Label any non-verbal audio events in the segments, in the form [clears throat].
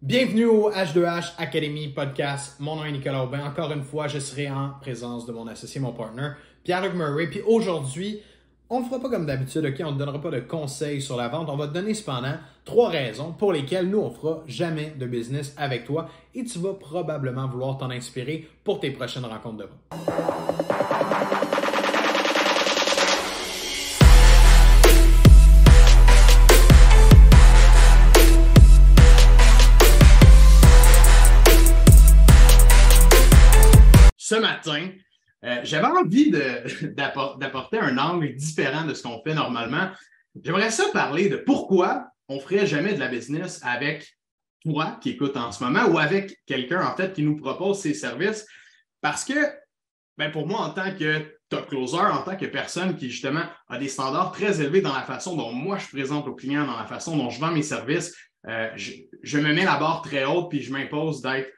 Bienvenue au H2H Academy Podcast. Mon nom est Nicolas Aubin. Encore une fois, je serai en présence de mon associé, mon partner, Pierre-Luc Murray. Puis aujourd'hui, on ne fera pas comme d'habitude, ok? On ne donnera pas de conseils sur la vente. On va te donner cependant trois raisons pour lesquelles nous, on fera jamais de business avec toi et tu vas probablement vouloir t'en inspirer pour tes prochaines rencontres de vente. Matin, euh, j'avais envie [laughs] d'apporter un angle différent de ce qu'on fait normalement. J'aimerais ça parler de pourquoi on ne ferait jamais de la business avec toi qui écoutes en ce moment ou avec quelqu'un en fait qui nous propose ses services. Parce que ben pour moi, en tant que top closer, en tant que personne qui justement a des standards très élevés dans la façon dont moi je présente aux clients, dans la façon dont je vends mes services, euh, je, me mets la barre très haute puis je m'impose d'être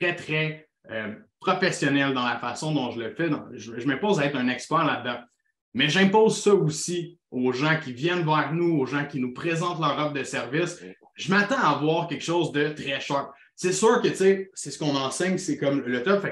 très, très euh, professionnel dans la façon dont je le fais. je, m'impose à être un expert là-dedans. Mais j'impose ça aussi aux gens qui viennent vers nous, aux gens qui nous présentent leur offre de service. Je m'attends à avoir quelque chose de très sharp. C'est sûr que, tu sais, c'est ce qu'on enseigne, c'est comme le top.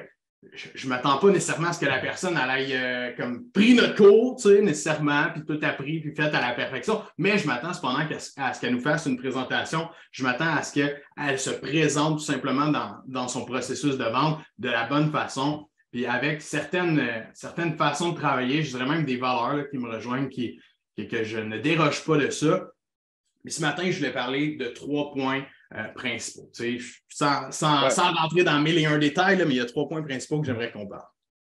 Je ne m'attends pas nécessairement à ce que la personne aille euh, comme pris notre cours, tu sais, nécessairement, puis tout appris, puis fait à la perfection. Mais je m'attends cependant à ce qu'elle nous fasse une présentation. Je m'attends à ce qu'elle se présente tout simplement dans, son processus de vente de la bonne façon, puis avec certaines, certaines façons de travailler. Je dirais même des valeurs qui me rejoignent, qui, que je ne déroge pas de ça. Mais ce matin, je voulais parler de trois points euh, principaux. Sans, sans, rentrer dans mille et un détails, mais il y a trois points principaux que j'aimerais qu'on parle.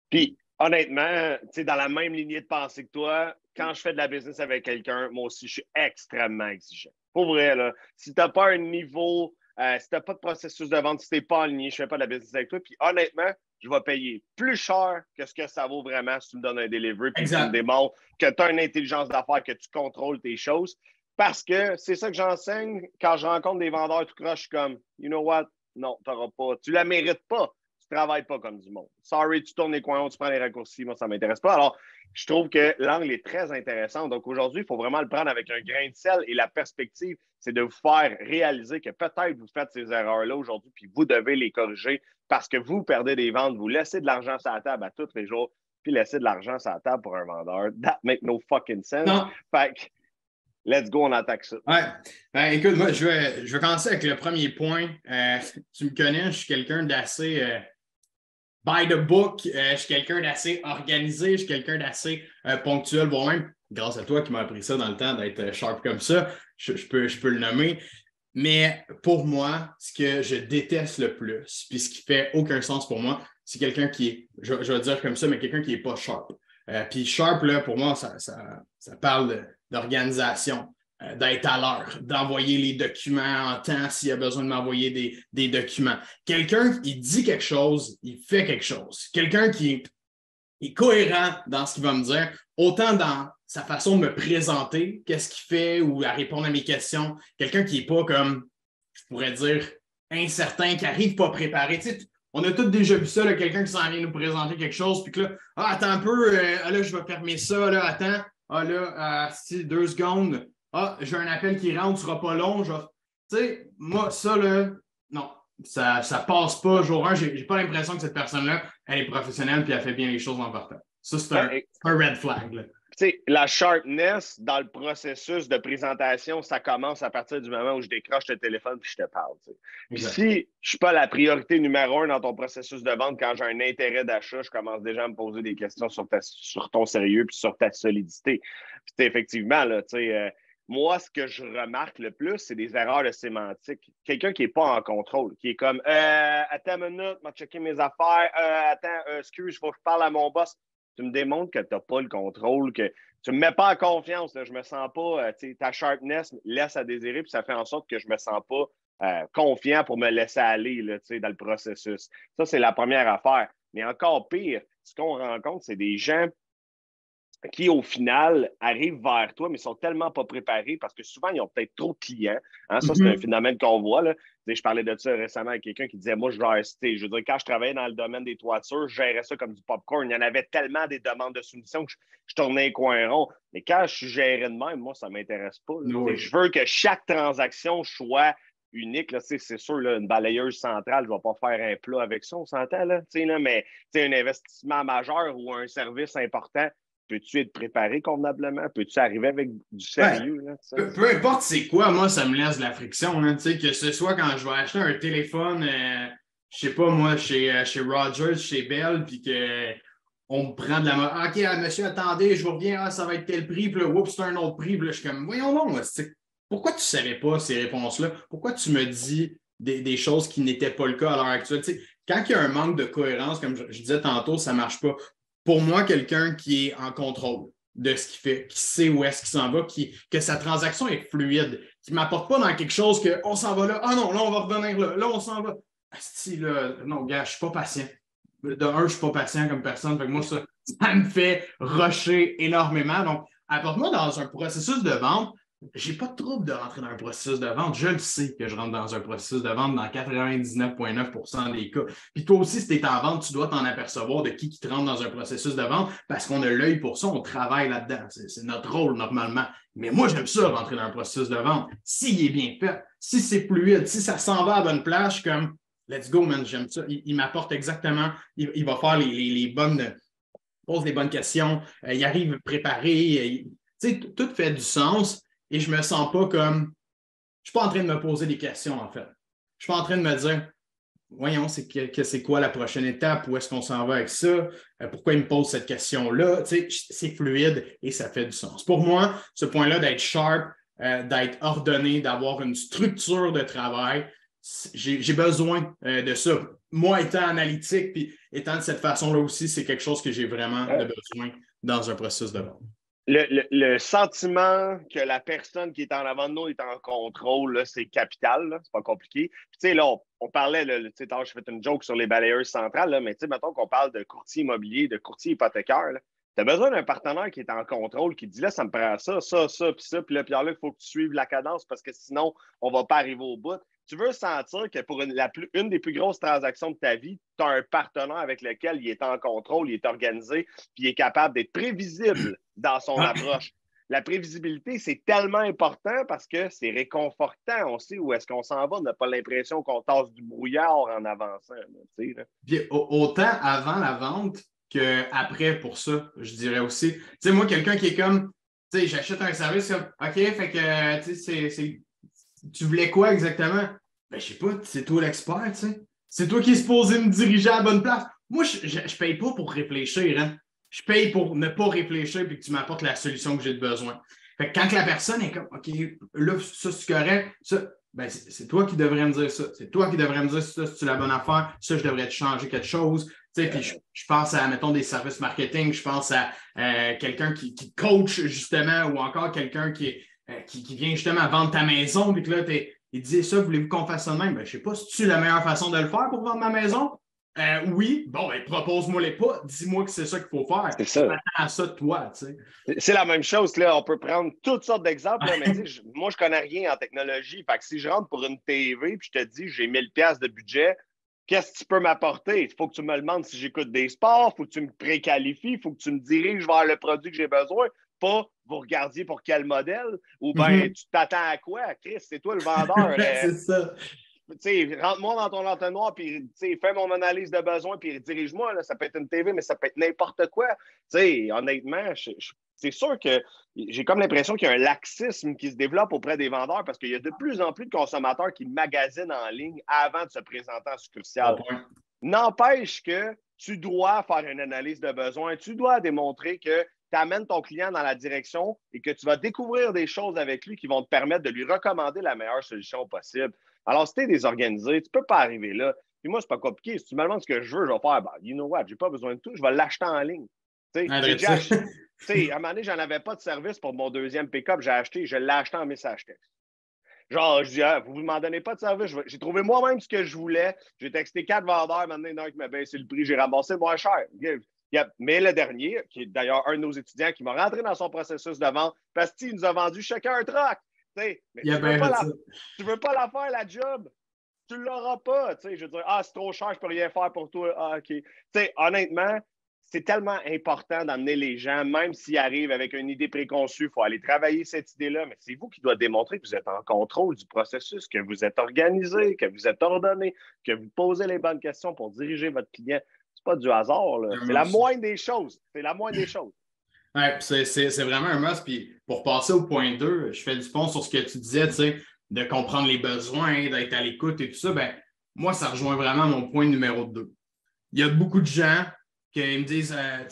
Puis, honnêtement, dans la même lignée de pensée que toi, quand je fais de la business avec quelqu'un, moi aussi, je suis extrêmement exigeant. Pour vrai, là, si tu n'as pas un niveau, euh, si tu n'as pas de processus de vente, si tu n'es pas aligné, je ne fais pas de la business avec toi. Puis honnêtement, je vais payer plus cher que ce que ça vaut vraiment si tu me donnes un delivery puis tu me démontres que tu as une intelligence d'affaires, que tu contrôles tes choses. Parce que c'est ça que j'enseigne quand je rencontre des vendeurs tout croche, je suis comme, you know what? Non, tu n'auras pas. Tu la mérites pas. Tu ne travailles pas comme du monde. Sorry, tu tournes les coins, tu prends les raccourcis. Moi, ça ne m'intéresse pas. Alors, je trouve que l'angle est très intéressant. Donc, aujourd'hui, il faut vraiment le prendre avec un grain de sel et la perspective, c'est de vous faire réaliser que peut-être vous faites ces erreurs-là aujourd'hui, puis vous devez les corriger parce que vous perdez des ventes, vous laissez de l'argent sur la table à tous les jours, puis laissez de l'argent sur la table pour un vendeur. That make no fucking sense. Non. Fait Let's go, on attaque ça. Ouais. Ben, écoute, moi, je vais, je vais commencer avec le premier point. Euh, tu me connais, je suis quelqu'un d'assez euh, by the book. Euh, je suis quelqu'un d'assez organisé. Je suis quelqu'un d'assez ponctuel, voire même, grâce à toi qui m'as appris ça dans le temps d'être sharp comme ça, je, peux, je peux le nommer. Mais pour moi, ce que je déteste le plus, puis ce qui fait aucun sens pour moi, c'est quelqu'un qui est, je, vais dire comme ça, mais quelqu'un qui n'est pas sharp. puis sharp, là, pour moi, ça, ça, ça parle de d'organisation, euh, d'être à l'heure, d'envoyer les documents en temps s'il y a besoin de m'envoyer des, documents. Quelqu'un qui dit quelque chose, il fait quelque chose. Quelqu'un qui est, cohérent dans ce qu'il va me dire, autant dans sa façon de me présenter, qu'est-ce qu'il fait ou à répondre à mes questions. Quelqu'un qui n'est pas comme, je pourrais dire, incertain, qui n'arrive pas préparé. on a tous déjà vu ça, quelqu'un qui s'en vient nous présenter quelque chose, puis que là, ah, attends un peu, euh, là, je vais fermer ça, là, attends. Ah là, si deux secondes, ah, j'ai un appel qui rentre, ce sera pas long. Tu sais, moi, ça, là, non, ça, ça passe pas jour 1. J'ai pas l'impression que cette personne-là, elle est professionnelle puis elle fait bien les choses en partant. Ça, c'est un, un, red flag. Là la sharpness dans le processus de présentation, ça commence à partir du moment où je décroche le téléphone et je te parle. Puis si je ne suis pas la priorité numéro un dans ton processus de vente, quand j'ai un intérêt d'achat, je commence déjà à me poser des questions sur, sur ton sérieux et sur ta solidité. Puis effectivement, là, euh, moi, ce que je remarque le plus, c'est des erreurs de sémantique. Quelqu'un qui n'est pas en contrôle, qui est comme euh, Attends une minute, je checker mes affaires, euh, attends, excuse, il faut que je parle à mon boss tu me démontres que tu n'as pas le contrôle, que tu ne me mets pas en confiance. Je Je me sens pas, euh, ta sharpness laisse à désirer, puis ça fait en sorte que je ne me sens pas euh, confiant pour me laisser aller là, dans le processus. Ça, c'est la première affaire. Mais encore pire, ce qu'on rencontre, c'est des gens qui, au final, arrivent vers toi, mais sont tellement pas préparés parce que souvent, ils ont peut-être trop de clients. Hein. Ça, c'est un mm-hmm. phénomène qu'on voit. Là. Je parlais de ça récemment avec quelqu'un qui disait Moi, je rester. Je veux dire, quand je travaillais dans le domaine des toitures, je gérais ça comme du popcorn. Il y en avait tellement des demandes de soumission que je, tournais un coin rond. Mais quand je suis géré de même, moi, ça ne m'intéresse pas. Je veux que chaque transaction soit unique. C'est sûr, une balayeuse centrale, je ne vais pas faire un plat avec ça, on s'entend, là, là, mais un investissement majeur ou un service important, peux-tu être préparé convenablement? Peux-tu arriver avec du sérieux? peu, importe c'est quoi, moi, ça me laisse de la friction. que ce soit quand je vais acheter un téléphone, euh, je sais pas, moi, chez, euh, chez Rogers, chez Bell, puis qu'on me prend de la OK, ah, monsieur, attendez, je vous reviens, ah, ça va être tel prix, puis là, oups, c'est un autre prix. Puis là, je suis comme, voyons donc, pourquoi tu ne savais pas ces réponses-là? Pourquoi tu me dis des, choses qui n'étaient pas le cas à l'heure actuelle? quand il y a un manque de cohérence, comme je, je disais tantôt, ça ne marche pas pour moi, quelqu'un qui est en contrôle de ce qu'il fait, qui sait où est-ce qu'il s'en va, qui, que sa transaction est fluide, qui ne m'apporte pas dans quelque chose que on s'en va là, ah non, là, on va revenir là, là, on s'en va. Si, là, non, gars, je ne suis pas patient. De un, je ne suis pas patient comme personne. Fait que moi, ça, ça me fait rusher énormément. Donc, apporte-moi dans un processus de vente j'ai pas de trouble de rentrer dans un processus de vente. Je le sais que je rentre dans un processus de vente dans 99,9% des cas. Puis toi aussi, si tu es en vente, tu dois t'en apercevoir de qui qui te rentre dans un processus de vente parce qu'on a l'œil pour ça, on travaille là-dedans. C'est notre rôle normalement. Mais moi, j'aime ça, rentrer dans un processus de vente. S'il est bien fait, si c'est fluide, si ça s'en va à bonne place, comme let's go, man, j'aime ça. Il, m'apporte exactement, il, va faire les, bonnes, pose les bonnes questions, euh, il arrive préparé. tu sais, tout fait du sens et je ne me sens pas comme. Je ne suis pas en train de me poser des questions, en fait. Je suis pas en train de me dire voyons, c'est que, c'est quoi la prochaine étape, où est-ce qu'on s'en va avec ça, euh, pourquoi il me pose cette question-là. Tu sais, c'est fluide et ça fait du sens. Pour moi, ce point-là d'être sharp, euh, d'être ordonné, d'avoir une structure de travail, j'ai besoin euh, de ça. Moi, étant analytique, puis étant de cette façon-là aussi, c'est quelque chose que j'ai vraiment besoin dans un processus de vente le, sentiment que la personne qui est en avant de nous est en contrôle, c'est capital, c'est pas compliqué. tu sais, là, on, parlait, là, tu sais, je fais une joke sur les balayeurs centrales, là, mais tu sais, mettons qu'on parle de courtier immobilier, de courtier hypothécaire, tu as besoin d'un partenaire qui est en contrôle, qui dit là, ça me prend ça, ça, ça, puis ça, puis là, puis là, il faut que tu suives la cadence parce que sinon, on va pas arriver au bout tu veux sentir que pour une, des plus grosses transactions de ta vie, tu as un partenaire avec lequel il est en contrôle, il est organisé, puis il est capable d'être prévisible [clears throat] dans son ah. approche. La prévisibilité, c'est tellement important parce que c'est réconfortant. On sait où est-ce qu'on s'en va. On n'a pas l'impression qu'on tasse du brouillard en avançant. autant avant la vente qu'après pour ça, je dirais aussi. Tu sais, moi, quelqu'un qui est comme, tu sais, j'achète un service comme, OK, fait que, tu sais, c'est tu voulais quoi exactement? Ben, je sais pas, c'est toi l'expert, tu sais. C'est toi qui es supposé me diriger à la bonne place. Moi, je ne paye pas pour réfléchir, hein. Je paye pour ne pas réfléchir et que tu m'apportes la solution que j'ai besoin. Fait que quand la personne est comme OK, là, ça c'est correct, ça, ben, c'est toi qui devrais me dire ça. C'est toi qui devrais me dire ça, c'est la bonne affaire, ça, je devrais te changer quelque chose. Tu sais, puis je, pense à, mettons, des services marketing, je pense à euh, quelqu'un qui, qui, coach justement, ou encore quelqu'un qui, euh, qui, vient justement vendre ta maison, puis que là, il dit ça, voulez-vous qu'on fasse ça de même? Ben, je ne sais pas si tu la meilleure façon de le faire pour vendre ma maison? Euh, oui, bon, ben, propose-moi les pas, dis-moi que c'est ça qu'il faut faire. C'est ça. à ça de toi, tu sais. C'est la même chose, là. On peut prendre toutes sortes d'exemples, mais moi, je connais rien en technologie. Fait que si je rentre pour une TV puis je te dis j'ai 1000 pièces de budget, qu'est-ce que tu peux m'apporter? Il faut que tu me demandes si j'écoute des sports, il faut que tu me préqualifies, il faut que tu me diriges vers le produit que j'ai besoin, pas vous regardiez pour quel modèle? Ou bien mhm. tu t'attends à quoi? Chris, c'est toi le vendeur. [laughs] c'est ça. Rentre-moi dans ton entonnoir, puis fais mon analyse de besoin, puis dirige-moi. Ça peut être une TV, mais ça peut être n'importe quoi. honnêtement, c'est sûr que j'ai comme l'impression qu'il y a un laxisme qui se développe auprès des vendeurs parce qu'il y a de plus en plus de consommateurs qui magasinent en ligne avant de se présenter en succursale. N'empêche que tu dois faire une analyse de besoin, tu dois démontrer que tu amènes ton client dans la direction et que tu vas découvrir des choses avec lui qui vont te permettre de lui recommander la meilleure solution possible. Alors, si tu es désorganisé, tu ne peux pas arriver là. Puis moi, c'est pas compliqué. Si tu me demandes ce que je veux, je vais faire, ben, you know what, j'ai pas besoin de tout, je vais l'acheter en ligne. Tu sais, à un moment donné, j'en avais pas de service pour mon deuxième pick-up, j'ai acheté, je l'ai acheté en message texte. Genre, je dis, ah, vous ne m'en donnez pas de service. J'ai trouvé moi-même ce que je voulais. J'ai texté quatre vendeurs. Maintenant, il y en a un qui m'a baissé le prix. J'ai ramassé moins cher. Mais le dernier, qui est d'ailleurs un de nos étudiants qui m'a rentré dans son processus de vente, parce qu'il nous a vendu chacun un truck. Mais tu ne veux, veux, pas la faire, la job. Tu ne l'auras pas. Je veux dire, ah, c'est trop cher, je ne peux rien faire pour toi. Ah, OK. honnêtement, c'est tellement important d'amener les gens, même s'ils arrivent avec une idée préconçue, il faut aller travailler cette idée-là, mais c'est vous qui doit démontrer que vous êtes en contrôle du processus, que vous êtes organisé, que vous êtes ordonné, que vous posez les bonnes questions pour diriger votre client. C'est pas du hasard, c'est la moindre des choses. C'est la moindre des choses. [clears throat] Oui, c'est vraiment un must. Puis pour passer au point 2, je fais du pont sur ce que tu disais, tu sais, de comprendre les besoins, d'être à l'écoute et tout ça. Ben, moi, ça rejoint vraiment mon point numéro 2. Il y a beaucoup de gens qui me disent, euh,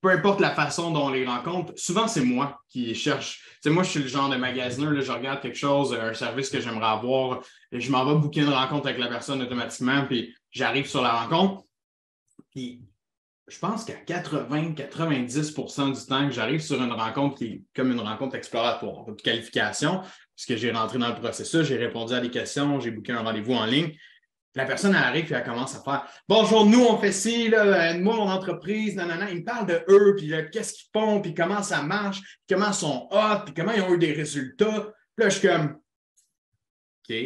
peu importe la façon dont on les rencontre, souvent c'est moi qui cherche. sais, moi, je suis le genre de magasineur, là, je regarde quelque chose, un service que j'aimerais avoir, et je m'en vais booker une rencontre avec la personne automatiquement, puis j'arrive sur la rencontre. Puis je pense qu'à 80-90% du temps que j'arrive sur une rencontre qui est comme une rencontre exploratoire, de qualification, puisque j'ai rentré dans le processus, j'ai répondu à des questions, j'ai booké un rendez-vous en ligne. La personne arrive et elle commence à faire Bonjour, nous, on fait ci, là, euh, moi, mon entreprise, nanana. Ils me parlent de eux, puis qu'est-ce qu'ils font, puis comment ça marche, puis comment ils sont hot, puis comment ils ont eu des résultats. Puis là, je suis comme OK.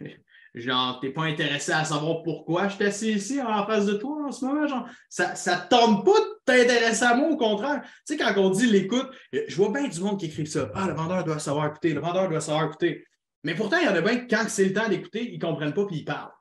[laughs] Genre, t'es pas intéressé à savoir pourquoi je suis assis ici en face de toi en ce moment. Genre, ça ne tombe pas de t'intéresser à moi, au contraire. Tu sais, quand on dit l'écoute, je vois bien du monde qui écrit ça. Ah, le vendeur doit savoir écouter, le vendeur doit savoir écouter. Mais pourtant, il y en a bien quand c'est le temps d'écouter, ils ne comprennent pas puis ils parlent.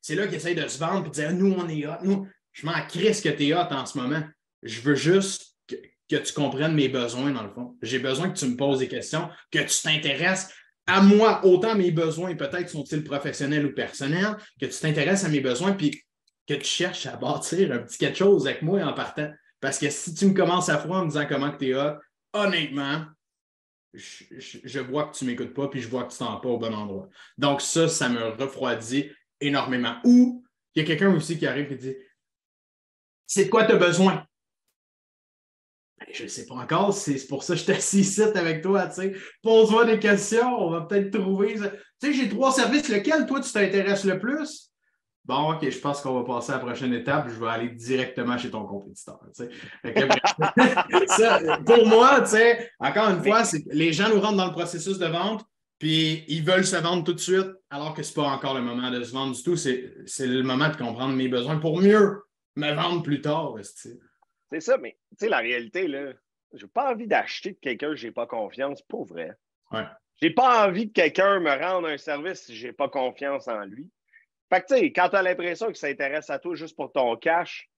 C'est là qu'ils essayent de se vendre et de dire Nous, on est hot. Nous, je m'en crisse que tu es hot en ce moment. Je veux juste que, que tu comprennes mes besoins, dans le fond. J'ai besoin que tu me poses des questions, que tu t'intéresses à moi, autant mes besoins, peut-être sont-ils professionnels ou personnels, que tu t'intéresses à mes besoins, puis que tu cherches à bâtir un petit quelque chose avec moi en partant. Parce que si tu me commences à froid en me disant comment tu es hot, honnêtement, je, vois que tu ne m'écoutes pas, puis je vois que tu t'en pas au bon endroit. Donc, ça, ça me refroidit énormément. Ou il y a quelqu'un aussi qui arrive et dit C'est quoi tu as besoin? Ben, je ne sais pas encore, c'est pour ça que je t'assis ici avec toi. Pose-moi des questions, on va peut-être trouver. Tu sais, j'ai trois services, lequel toi tu t'intéresses le plus? Bon, OK, je pense qu'on va passer à la prochaine étape. Je vais aller directement chez ton compétiteur. [laughs] pour moi, encore une fois, les gens nous rentrent dans le processus de vente, puis ils veulent se vendre tout de suite, alors que ce n'est pas encore le moment de se vendre du tout. C'est le moment de comprendre mes besoins pour mieux me vendre plus tard. C'est ça, mais tu sais, la réalité, là, j'ai pas envie d'acheter de quelqu'un que j'ai pas confiance, pour vrai. Ouais. J'ai pas envie que quelqu'un me rende un service si j'ai pas confiance en lui. Fait que, tu sais, quand tu as l'impression que ça intéresse à toi juste pour ton cash,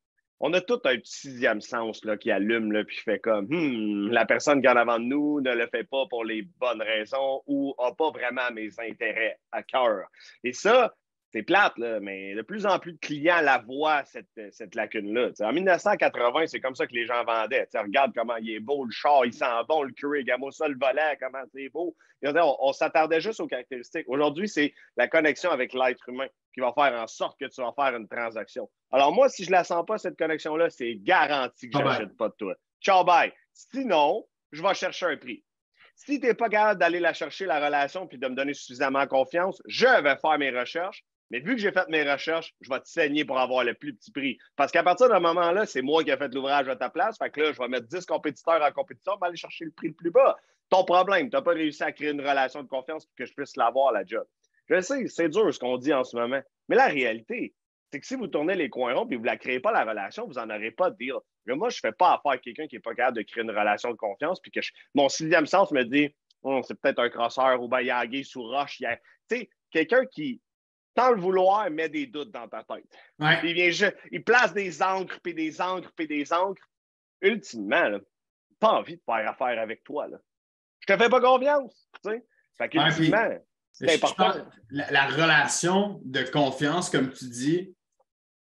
on a tout un petit sixième sens là, qui allume là, puis fait comme hmm, la personne qui est en avant de nous ne le fait pas pour les bonnes raisons ou n'a pas vraiment mes intérêts à cœur. Et ça, c'est plate, là, mais de plus en plus de clients la voient, cette, cette lacune-là. En 1980, c'est comme ça que les gens vendaient. regarde comment il est beau, le char, il sent bon, le cuir, regarde ça, le volant, comment c'est beau. on, s'attardait juste aux caractéristiques. Aujourd'hui, c'est la connexion avec l'être humain qui va faire en sorte que tu vas faire une transaction. Alors, moi, si je ne la sens pas, cette connexion-là, c'est garanti que je n'achète pas de toi. Ciao, bye. Sinon, je vais chercher un prix. Si tu n'es pas capable d'aller la chercher, la relation, puis de me donner suffisamment confiance, je vais faire mes recherches mais vu que j'ai fait mes recherches, je vais te saigner pour avoir le plus petit prix. Parce qu'à partir d'un moment-là, c'est moi qui ai fait l'ouvrage à ta place. Fait que là, je vais mettre 10 compétiteurs en compétition pour aller chercher le prix le plus bas. Ton problème, tu n'as pas réussi à créer une relation de confiance pour que je puisse l'avoir, la job. Je sais, c'est dur ce qu'on dit en ce moment. Mais la réalité, c'est que si vous tournez les coins ronds et vous ne la créez pas la relation, vous n'en aurez pas de dire. moi, je ne fais pas affaire à quelqu'un qui n'est pas capable de créer une relation de confiance, puis que mon sixième sens me dit oh, c'est peut-être un crosseur ou ben, il a sous roche. Tu sais, quelqu'un qui, sans le vouloir, met des doutes dans ta tête. Il, vient, il place des encres, puis des encres, puis des encres. Ultimement, pas envie de faire affaire avec toi. Là. Je te fais pas confiance. Tu sais? Fait qu'ultimement, c'est important. La, relation de confiance, comme tu dis,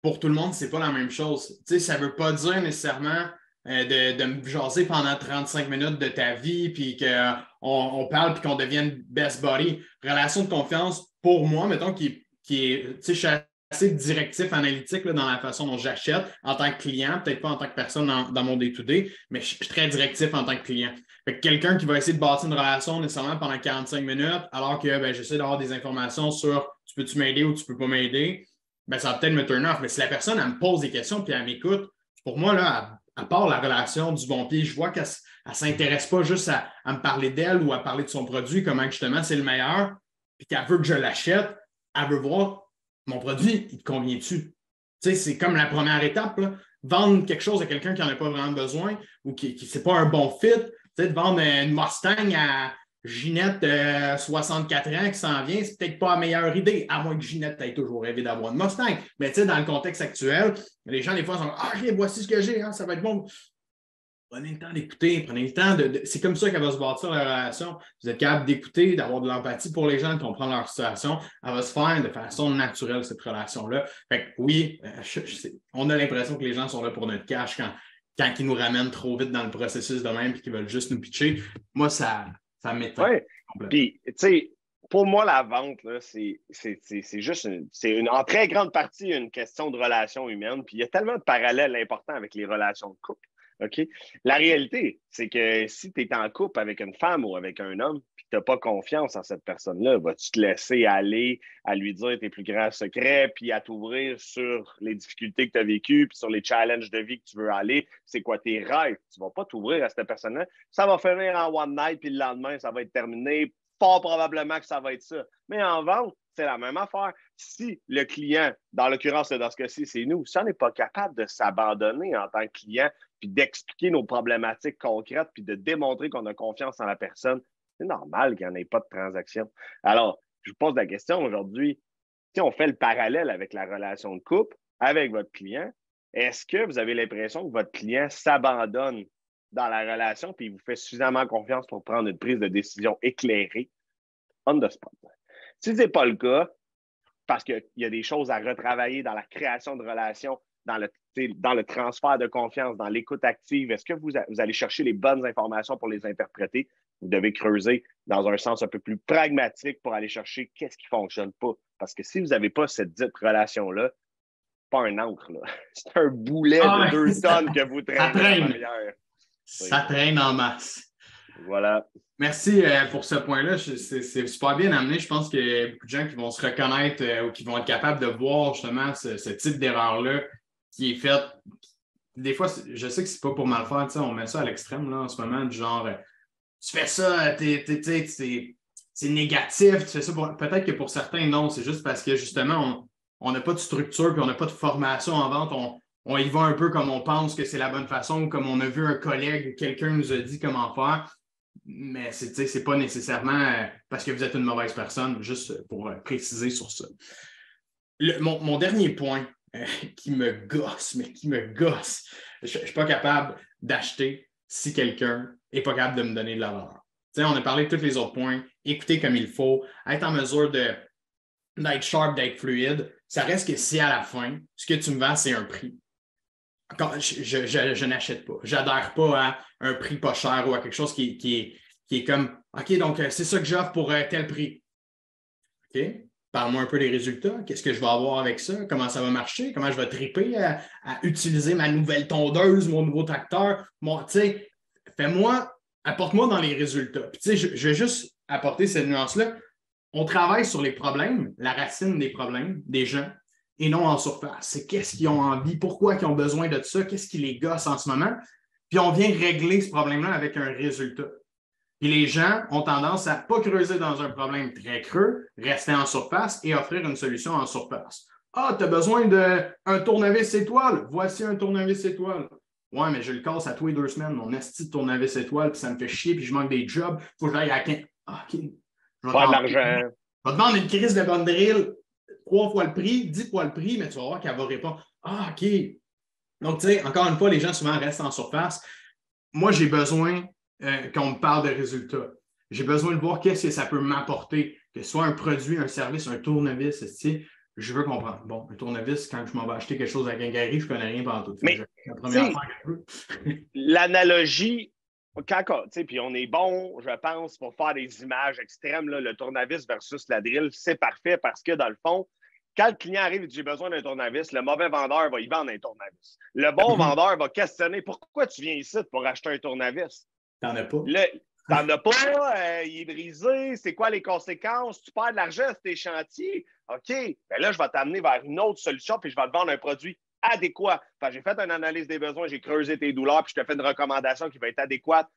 pour tout le monde, c'est pas la même chose. Tu sais, ça veut pas dire nécessairement euh, de, de, me jaser pendant 35 minutes de ta vie, puis qu'on on parle, puis qu'on devienne best buddy. Relation de confiance, pour moi, mettons, qui qui est, tu sais, je suis assez directif, analytique dans la façon dont j'achète en tant que client, peut-être pas en tant que personne dans, mon day-to-day, mais je suis très directif en tant que client. quelqu'un qui va essayer de bâtir une relation nécessairement pendant 45 minutes, alors que ben, j'essaie d'avoir des informations sur tu peux-tu m'aider ou tu peux pas m'aider, ben, ça va peut-être me turn off. Mais si la personne, elle me pose des questions puis elle m'écoute, pour moi, là, à, part la relation du bon pied, je vois qu'elle ne s'intéresse pas juste à, à me parler d'elle ou à parler de son produit, comment justement c'est le meilleur, puis qu'elle veut que je l'achète, elle veut voir mon produit, il te convient-tu? c'est comme la première étape. Vendre quelque chose à quelqu'un qui n'en a pas vraiment besoin ou qui n'est pas un bon fit. De vendre une Mustang à Ginette, 64 ans, qui s'en vient, c'est peut-être pas la meilleure idée, à moins que Ginette ait toujours rêvé d'avoir une Mustang. Mais dans le contexte actuel, les gens, des fois, sont Ah, voici ce que j'ai, hein, ça va être bon. Prenez le temps d'écouter, prenez le temps de. c'est comme ça qu'elle va se bâtir la relation. Vous êtes capable d'écouter, d'avoir de l'empathie pour les gens, de comprendre leur situation. Elle va se faire de façon naturelle, cette relation-là. Fait oui, euh, on a l'impression que les gens sont là pour notre cash quand, quand ils nous ramènent trop vite dans le processus de même et qu'ils veulent juste nous pitcher. Moi, ça, ça m'étonne. Oui. Puis, tu sais, pour moi, la vente, c'est juste une, une, en très grande partie une question de relations humaines. Puis il y a tellement de parallèles importants avec les relations de couple. OK? La réalité, c'est que si tu es en couple avec une femme ou avec un homme, puis tu n'as pas confiance en cette personne-là, vas-tu te laisser aller à lui dire tes plus grands secrets, puis à t'ouvrir sur les difficultés que tu as vécues, puis sur les challenges de vie que tu veux aller, c'est quoi tes rêves? Tu ne vas pas t'ouvrir à cette personne-là. Ça va finir en one night, puis le lendemain, ça va être terminé. Fort probablement que ça va être ça. Mais en vente, c'est la même affaire. Si le client, dans l'occurrence, dans ce cas-ci, c'est nous, si on n'est pas capable de s'abandonner en tant que client, puis d'expliquer nos problématiques concrètes, puis de démontrer qu'on a confiance en la personne, c'est normal qu'il n'y en ait pas de transaction. Alors, je vous pose la question aujourd'hui, si on fait le parallèle avec la relation de couple, avec votre client, est-ce que vous avez l'impression que votre client s'abandonne dans la relation puis il vous fait suffisamment confiance pour prendre une prise de décision éclairée? On the spot? Si ce n'est pas le cas, parce qu'il y a des choses à retravailler dans la création de relations, dans le, dans le transfert de confiance, dans l'écoute active, est-ce que vous, vous, allez chercher les bonnes informations pour les interpréter? Vous devez creuser dans un sens un peu plus pragmatique pour aller chercher qu'est-ce qui ne fonctionne pas. Parce que si vous n'avez pas cette dite relation-là, pas un encre, [laughs] c'est un boulet de ah, deux tonnes que vous traînez. Ça traîne. Ça traîne en masse. Voilà. Merci euh, pour ce point-là. C'est super bien amené. Je pense qu'il y a beaucoup de gens qui vont se reconnaître euh, ou qui vont être capables de voir justement ce, type d'erreur-là qui est faite. Des fois, je sais que c'est pas pour mal faire. On met ça à l'extrême en ce moment, du genre euh, tu fais ça, c'est négatif, tu fais ça. Peut-être que pour certains, non. C'est juste parce que justement, on n'a pas de structure et on n'a pas de formation en vente. On, on y va un peu comme on pense que c'est la bonne façon, comme on a vu un collègue ou quelqu'un nous a dit comment faire mais ce n'est pas nécessairement euh, parce que vous êtes une mauvaise personne, juste pour euh, préciser sur ça. mon, dernier point euh, [laughs] qui me gosse, mais qui me gosse, je ne suis pas capable d'acheter si quelqu'un n'est pas capable de me donner de la valeur. on a parlé de tous les autres points, écouter comme il faut, être en mesure d'être sharp, d'être fluide. Ça reste que si à la fin, ce que tu me vends, c'est un prix, je, n'achète pas. Je n'adhère pas à un prix pas cher ou à quelque chose qui, qui, est, comme OK, donc euh, c'est ça que j'offre pour euh, tel prix. OK? Parle-moi un peu des résultats. Qu'est-ce que je vais avoir avec ça? Comment ça va marcher? Comment je vais triper à, utiliser ma nouvelle tondeuse, mon nouveau tracteur? Fais-moi, apporte-moi dans les résultats. Je, je vais juste apporter cette nuance-là. On travaille sur les problèmes, la racine des problèmes des gens et non en surface. C'est qu'est-ce qu'ils ont envie, pourquoi ils ont besoin de ça, qu'est-ce qui les gosse en ce moment. Puis on vient régler ce problème-là avec un résultat. Puis les gens ont tendance à ne pas creuser dans un problème très creux, rester en surface et offrir une solution en surface. Ah, tu as besoin d'un tournevis étoile. Voici un tournevis étoile. Ouais, mais je le casse à tous les deux semaines, mon esti de tournevis étoile, puis ça me fait chier, puis je manque des jobs. Il faut que j'aille à Ah, OK. Je vais de l'argent. Je vais demander une crise de bonne drill trois fois le prix, dix fois le prix, mais tu vas voir qu'elle va répondre Ah, OK. Donc, tu sais, encore une fois, les gens souvent restent en surface. Moi, j'ai besoin euh, qu'on me parle de résultats. J'ai besoin de voir qu'est-ce que ça peut m'apporter, que ce soit un produit, un service, un tournevis, je veux comprendre. Bon, un tournevis, quand je m'en vais acheter quelque chose à Gangari, je ne connais rien pendant tout. Mais, [laughs] l'analogie, quand, puis on est bon, je pense, pour faire des images extrêmes, le tournevis versus la drill, c'est parfait parce que dans le fond, quand le client arrive et dit j'ai besoin d'un tournevis, le mauvais vendeur va y vendre un tournevis. Le bon mhm. vendeur va questionner pourquoi tu viens ici pour acheter un tournevis? T'en as pas. T'en as pas, euh, il est brisé, c'est quoi les conséquences? Tu perds de l'argent sur tes chantiers? OK, ben là, je vais t'amener vers une autre solution, puis je vais te vendre un produit adéquat. j'ai fait une analyse des besoins, j'ai creusé tes douleurs, puis je te fais une recommandation qui va être adéquate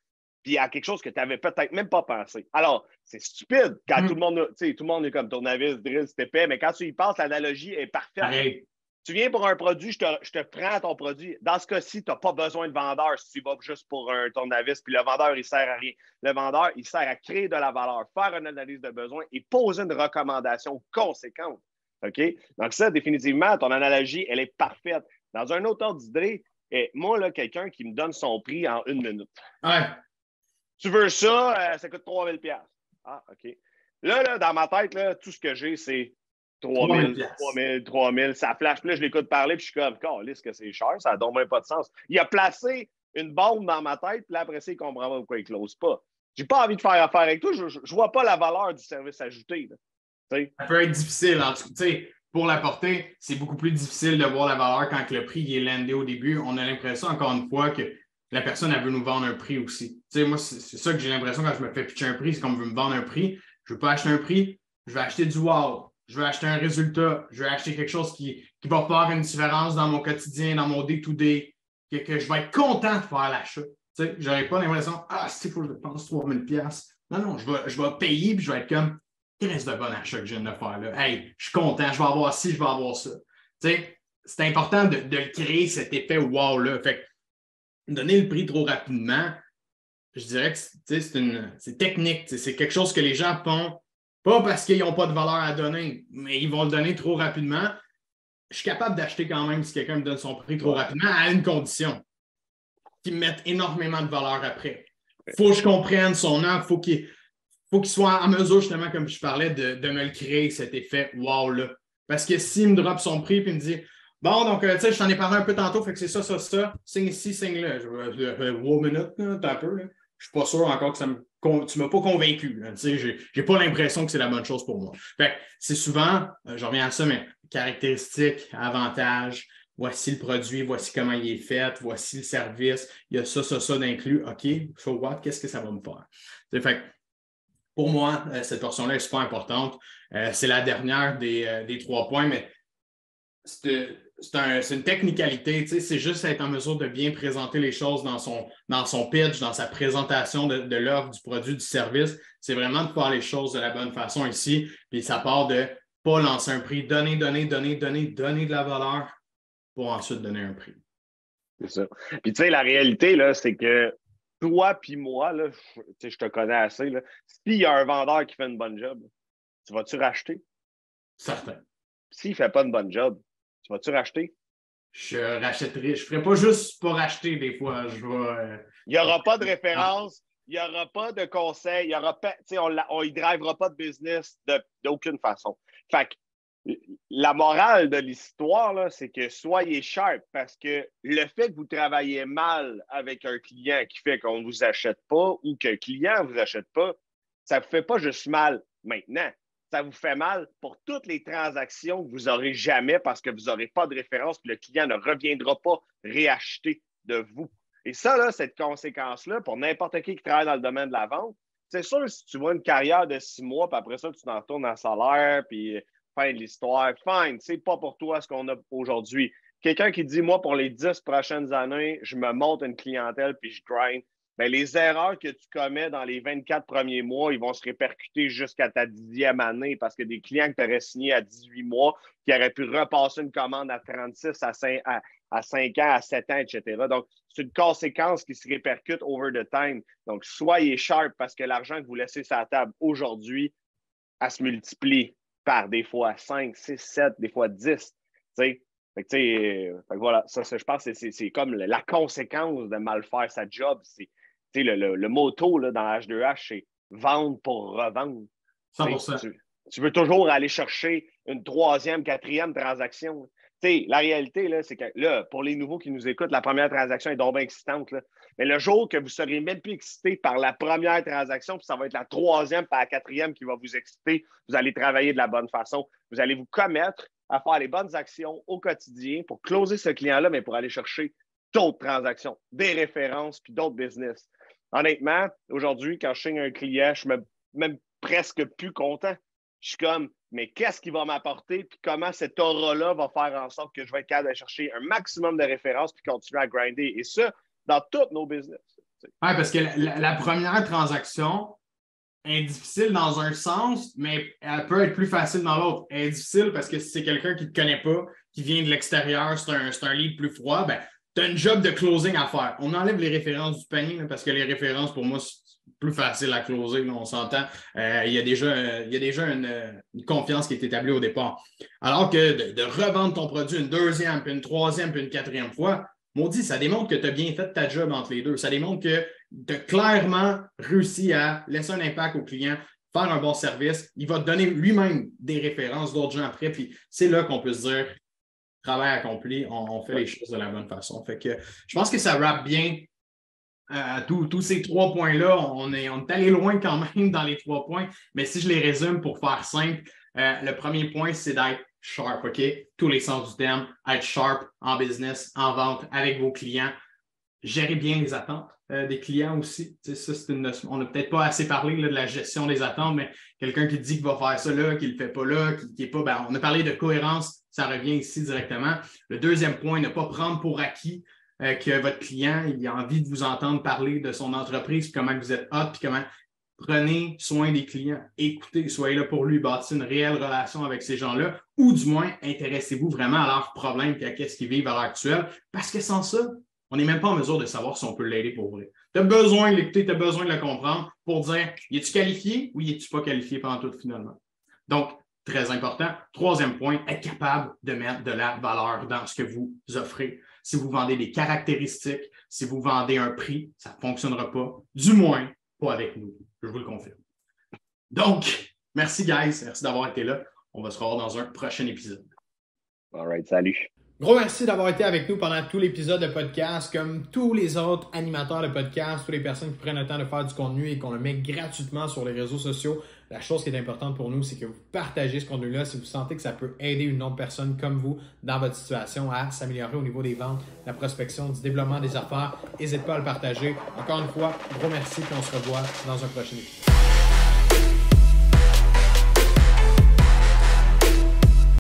puis à quelque chose que tu n'avais peut-être même pas pensé. Alors, c'est stupide quand mm. tout le monde, tu sais, tout le monde est comme tournevis, drill, c'est épais, mais quand tu y penses, l'analogie est parfaite. Tu viens pour un produit, je te, prends ton produit. Dans ce cas-ci, tu n'as pas besoin de vendeur si tu vas juste pour un tournevis, puis le vendeur, il ne sert à rien. Le vendeur, il sert à créer de la valeur, faire une analyse de besoin et poser une recommandation conséquente. OK? Donc, ça, définitivement, ton analogie, elle est parfaite. Dans un autre ordre d'idée, eh, moi, là, quelqu'un qui me donne son prix en une minute. Ouais. Tu veux ça, euh, ça coûte 3000 Ah, OK. Là, là, dans ma tête, là, tout ce que j'ai, c'est 3000, 3000, 3000. Ça flash. Puis là, je l'écoute parler, puis je suis comme, ce que c'est cher, ça n'a même pas de sens. Il a placé une bombe dans ma tête, puis là, après ça, il comprend pas pourquoi il ne close pas. J'ai pas envie de faire affaire avec toi. Je ne vois pas la valeur du service ajouté. ça peut être difficile. En tout cas, pour l'apporter, c'est beaucoup plus difficile de voir la valeur quand le prix est landé au début. On a l'impression, encore une fois, que la personne, elle veut nous vendre un prix aussi. moi, c'est ça que j'ai l'impression quand je me fais pitcher un prix, c'est qu'on veut me vendre un prix. Je ne veux pas acheter un prix, je vais acheter du wow je vais acheter un résultat, je vais acheter quelque chose qui, va faire une différence dans mon quotidien, dans mon day-to-day, que, je vais être content de faire l'achat. Je n'aurai pas l'impression, ah, c'est faut que je dépense 3000 pièces. Non, non, je vais, je vais payer puis je vais être comme, quest de bon achat que je viens de faire là? Hey, je suis content, je vais avoir ci, je vais avoir ça. c'est important de, de, créer cet effet wow-là. Fait donner le prix trop rapidement, je dirais que c'est technique. C'est quelque chose que les gens font pas parce qu'ils n'ont pas de valeur à donner, mais ils vont le donner trop rapidement. Je suis capable d'acheter quand même si quelqu'un me donne son prix trop rapidement à une condition qu'ils me mettent énormément de valeur après. Il faut que je comprenne son œuvre, il faut qu'il faut qu'il soit en mesure, justement, comme je parlais, de, me le créer, cet effet wow-là. Parce que s'il me drop son prix et me dit Bon, donc, euh, tu sais, je t'en ai parlé un peu tantôt, fait que c'est ça, ça, ça, signe ici, signe là. Je vais, wow minute, un peu. Là. Je suis pas sûr encore que ça me tu m'as pas convaincu. Je n'ai pas l'impression que c'est la bonne chose pour moi. c'est souvent, euh, je reviens à ça, mais caractéristiques, avantages, voici le produit, voici comment il est fait, voici le service, il y a ça, ça, ça d'inclus. OK, so what, qu'est-ce que ça va me faire? Fait, pour moi, euh, cette portion-là est super importante. Euh, c'est la dernière des, des, trois points, mais c'est c'est une technicalité, c'est juste être en mesure de bien présenter les choses dans son, dans son pitch, dans sa présentation de, l'offre, du produit, du service. C'est vraiment de faire les choses de la bonne façon ici. Puis ça part de pas lancer un prix, donner, donner, donner, donner, donner de la valeur pour ensuite donner un prix. C'est ça. Puis tu sais, la réalité, là, c'est que toi puis moi, là, je, je te connais assez, s'il y a un vendeur qui fait une bonne job, tu vas-tu racheter? Certain. S'il ne fait pas une bonne job, tu vas-tu racheter? Je rachèterai. Je ne ferai pas juste pour racheter des fois. Je euh, Il n'y aura pas de référence, il n'y aura pas de conseil, il y aura pas, on ne drivera pas de business d'aucune façon. Fait que, la morale de l'histoire, c'est que soyez sharp parce que le fait que vous travaillez mal avec un client qui fait qu'on ne vous achète pas ou qu'un client ne vous achète pas, ça ne vous fait pas juste mal maintenant ça vous fait mal pour toutes les transactions que vous n'aurez jamais parce que vous n'aurez pas de référence, puis le client ne reviendra pas réacheter de vous. Et ça, là, cette conséquence-là, pour n'importe qui qui travaille dans le domaine de la vente, c'est sûr, si tu vois une carrière de six mois, puis après ça, tu t'en retournes en salaire, puis fin de l'histoire, fine, c'est pas pour toi ce qu'on a aujourd'hui. Quelqu'un qui dit, moi, pour les dix prochaines années, je me monte une clientèle, puis je grind, ben, les erreurs que tu commets dans les 24 premiers mois, ils vont se répercuter jusqu'à ta dixième année parce que des clients que tu aurais signés à 18 mois, qui auraient pu repasser une commande à 36, à 5, à, 5 ans, à 7 ans, etc. Donc, c'est une conséquence qui se répercute over the time. Donc, soyez sharp parce que l'argent que vous laissez sur la table aujourd'hui, elle se multiplie par des fois 5, 6, 7, des fois 10. Fait que, voilà, ça, je pense que c'est comme la conséquence de mal faire sa job. Le, le, moto là, dans H2H, c'est vendre pour revendre. 100%. Tu, veux toujours aller chercher une troisième, quatrième transaction. la réalité, c'est que là, pour les nouveaux qui nous écoutent, la première transaction est donc bien excitante. Mais le jour que vous serez même plus excité par la première transaction, puis ça va être la troisième, par la quatrième qui va vous exciter, vous allez travailler de la bonne façon. Vous allez vous commettre à faire les bonnes actions au quotidien pour closer ce client-là, mais pour aller chercher d'autres transactions, des références, puis d'autres business honnêtement, aujourd'hui, quand je signe un client, je suis même presque plus content. Je suis comme, mais qu'est-ce qu'il va m'apporter, puis comment cet aura-là va faire en sorte que je vais être capable de chercher un maximum de références, puis continuer à grinder? Et ça, dans tous nos business. Oui, parce que la, première transaction, est difficile dans un sens, mais elle peut être plus facile dans l'autre. Elle est difficile parce que si c'est quelqu'un qui ne te connaît pas, qui vient de l'extérieur, c'est un, un lead plus froid, ben, tu as un job de closing à faire. On enlève les références du panier parce que les références, pour moi, c'est plus facile à closer, on s'entend. Euh, il y a déjà, il y a déjà une, confiance qui est établie au départ. Alors que de, revendre ton produit une deuxième, puis une troisième, puis une quatrième fois, maudit, ça démontre que tu as bien fait ta job entre les deux. Ça démontre que tu as clairement réussi à laisser un impact au client, faire un bon service. Il va te donner lui-même des références d'autres gens après. Puis c'est là qu'on peut se dire travail accompli, on, fait les choses de la bonne façon. Fait que je pense que ça rappe bien euh, tous ces trois points-là. On est, on est allé loin quand même dans les trois points, mais si je les résume pour faire simple, euh, le premier point, c'est d'être sharp, OK? Tous les sens du terme, être sharp en business, en vente, avec vos clients. Gérer bien les attentes euh, des clients aussi. Ça, une On n'a peut-être pas assez parlé de la gestion des attentes, mais quelqu'un qui dit qu'il va faire ça là, qui ne le fait pas là, qui, n'est pas. Ben, on a parlé de cohérence, ça revient ici directement. Le deuxième point, ne pas prendre pour acquis euh, que votre client il a envie de vous entendre parler de son entreprise, comment vous êtes hot, puis comment prenez soin des clients, écoutez, soyez là pour lui, bâtir une réelle relation avec ces gens-là, ou du moins intéressez-vous vraiment à leurs problèmes et à ce qu'ils vivent à l'heure actuelle, parce que sans ça, on n'est même pas en mesure de savoir si on peut l'aider pour vrai. Tu as besoin de l'écouter, tu as besoin de le comprendre pour dire, es-tu qualifié ou es-tu pas qualifié pendant tout finalement? Donc, très important. Troisième point, être capable de mettre de la valeur dans ce que vous offrez. Si vous vendez des caractéristiques, si vous vendez un prix, ça ne fonctionnera pas, du moins pas avec nous. Je vous le confirme. Donc, merci, guys. Merci d'avoir été là. On va se revoir dans un prochain épisode. All right, salut. Gros merci d'avoir été avec nous pendant tout l'épisode de podcast. Comme tous les autres animateurs de podcast, toutes les personnes qui prennent le temps de faire du contenu et qu'on le met gratuitement sur les réseaux sociaux, la chose qui est importante pour nous, c'est que vous partagez ce contenu-là si vous sentez que ça peut aider une autre personne comme vous dans votre situation à s'améliorer au niveau des ventes, la prospection, du développement des affaires. N'hésitez pas à le partager. Encore une fois, gros merci et on se revoit dans un prochain épisode.